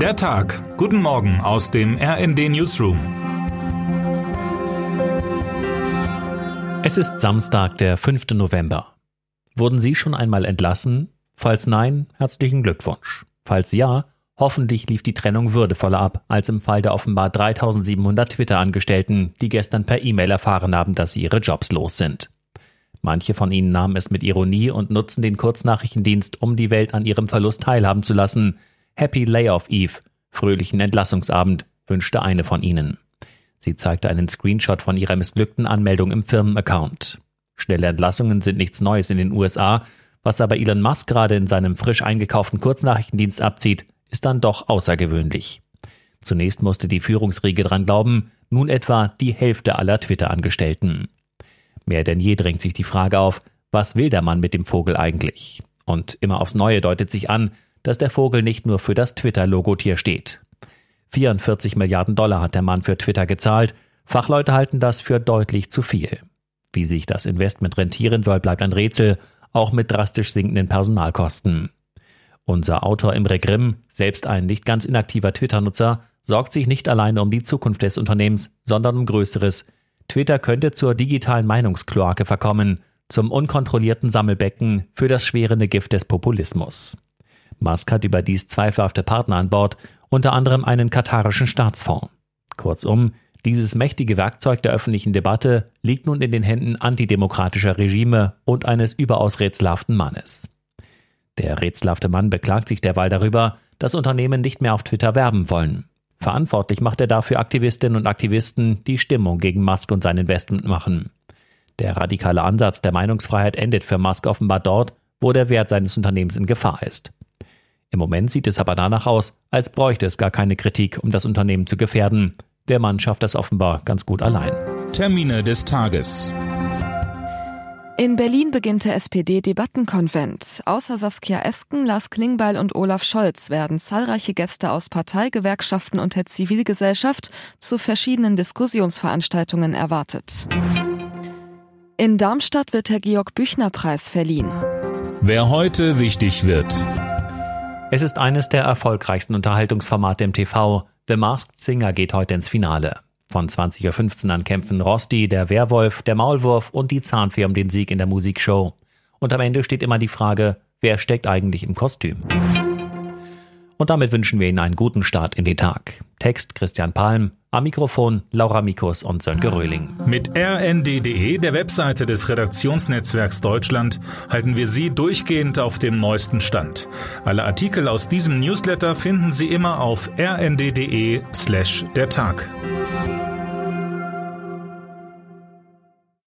Der Tag. Guten Morgen aus dem RND Newsroom. Es ist Samstag, der 5. November. Wurden Sie schon einmal entlassen? Falls nein, herzlichen Glückwunsch. Falls ja, hoffentlich lief die Trennung würdevoller ab als im Fall der offenbar 3700 Twitter-Angestellten, die gestern per E-Mail erfahren haben, dass sie ihre Jobs los sind. Manche von ihnen nahmen es mit Ironie und nutzen den Kurznachrichtendienst, um die Welt an ihrem Verlust teilhaben zu lassen. Happy Layoff Eve, fröhlichen Entlassungsabend, wünschte eine von ihnen. Sie zeigte einen Screenshot von ihrer missglückten Anmeldung im Firmenaccount. Schnelle Entlassungen sind nichts Neues in den USA, was aber Elon Musk gerade in seinem frisch eingekauften Kurznachrichtendienst abzieht, ist dann doch außergewöhnlich. Zunächst musste die Führungsriege dran glauben, nun etwa die Hälfte aller Twitter-Angestellten. Mehr denn je drängt sich die Frage auf, was will der Mann mit dem Vogel eigentlich? Und immer aufs Neue deutet sich an, dass der Vogel nicht nur für das Twitter-Logotier steht. 44 Milliarden Dollar hat der Mann für Twitter gezahlt. Fachleute halten das für deutlich zu viel. Wie sich das Investment rentieren soll, bleibt ein Rätsel, auch mit drastisch sinkenden Personalkosten. Unser Autor Imre Grimm, selbst ein nicht ganz inaktiver Twitter-Nutzer, sorgt sich nicht alleine um die Zukunft des Unternehmens, sondern um Größeres. Twitter könnte zur digitalen Meinungskloake verkommen, zum unkontrollierten Sammelbecken für das schwerende Gift des Populismus. Musk hat überdies zweifelhafte Partner an Bord, unter anderem einen katarischen Staatsfonds. Kurzum, dieses mächtige Werkzeug der öffentlichen Debatte liegt nun in den Händen antidemokratischer Regime und eines überaus rätselhaften Mannes. Der rätselhafte Mann beklagt sich derweil darüber, dass Unternehmen nicht mehr auf Twitter werben wollen. Verantwortlich macht er dafür Aktivistinnen und Aktivisten, die Stimmung gegen Musk und sein Investment machen. Der radikale Ansatz der Meinungsfreiheit endet für Musk offenbar dort, wo der Wert seines Unternehmens in Gefahr ist. Im Moment sieht es aber danach aus, als bräuchte es gar keine Kritik, um das Unternehmen zu gefährden. Der Mann schafft das offenbar ganz gut allein. Termine des Tages. In Berlin beginnt der SPD-Debattenkonvent. Außer Saskia Esken, Lars Klingbeil und Olaf Scholz werden zahlreiche Gäste aus Partei, Gewerkschaften und der Zivilgesellschaft zu verschiedenen Diskussionsveranstaltungen erwartet. In Darmstadt wird der Georg-Büchner-Preis verliehen. Wer heute wichtig wird. Es ist eines der erfolgreichsten Unterhaltungsformate im TV. The Masked Singer geht heute ins Finale. Von 20.15 Uhr an kämpfen Rosti, der Werwolf, der Maulwurf und die Zahnfee um den Sieg in der Musikshow. Und am Ende steht immer die Frage, wer steckt eigentlich im Kostüm? Und damit wünschen wir Ihnen einen guten Start in den Tag. Text Christian Palm, am Mikrofon Laura Mikus und Sönke Röhling. Mit rnd.de, der Webseite des Redaktionsnetzwerks Deutschland, halten wir Sie durchgehend auf dem neuesten Stand. Alle Artikel aus diesem Newsletter finden Sie immer auf rnd.de slash der Tag.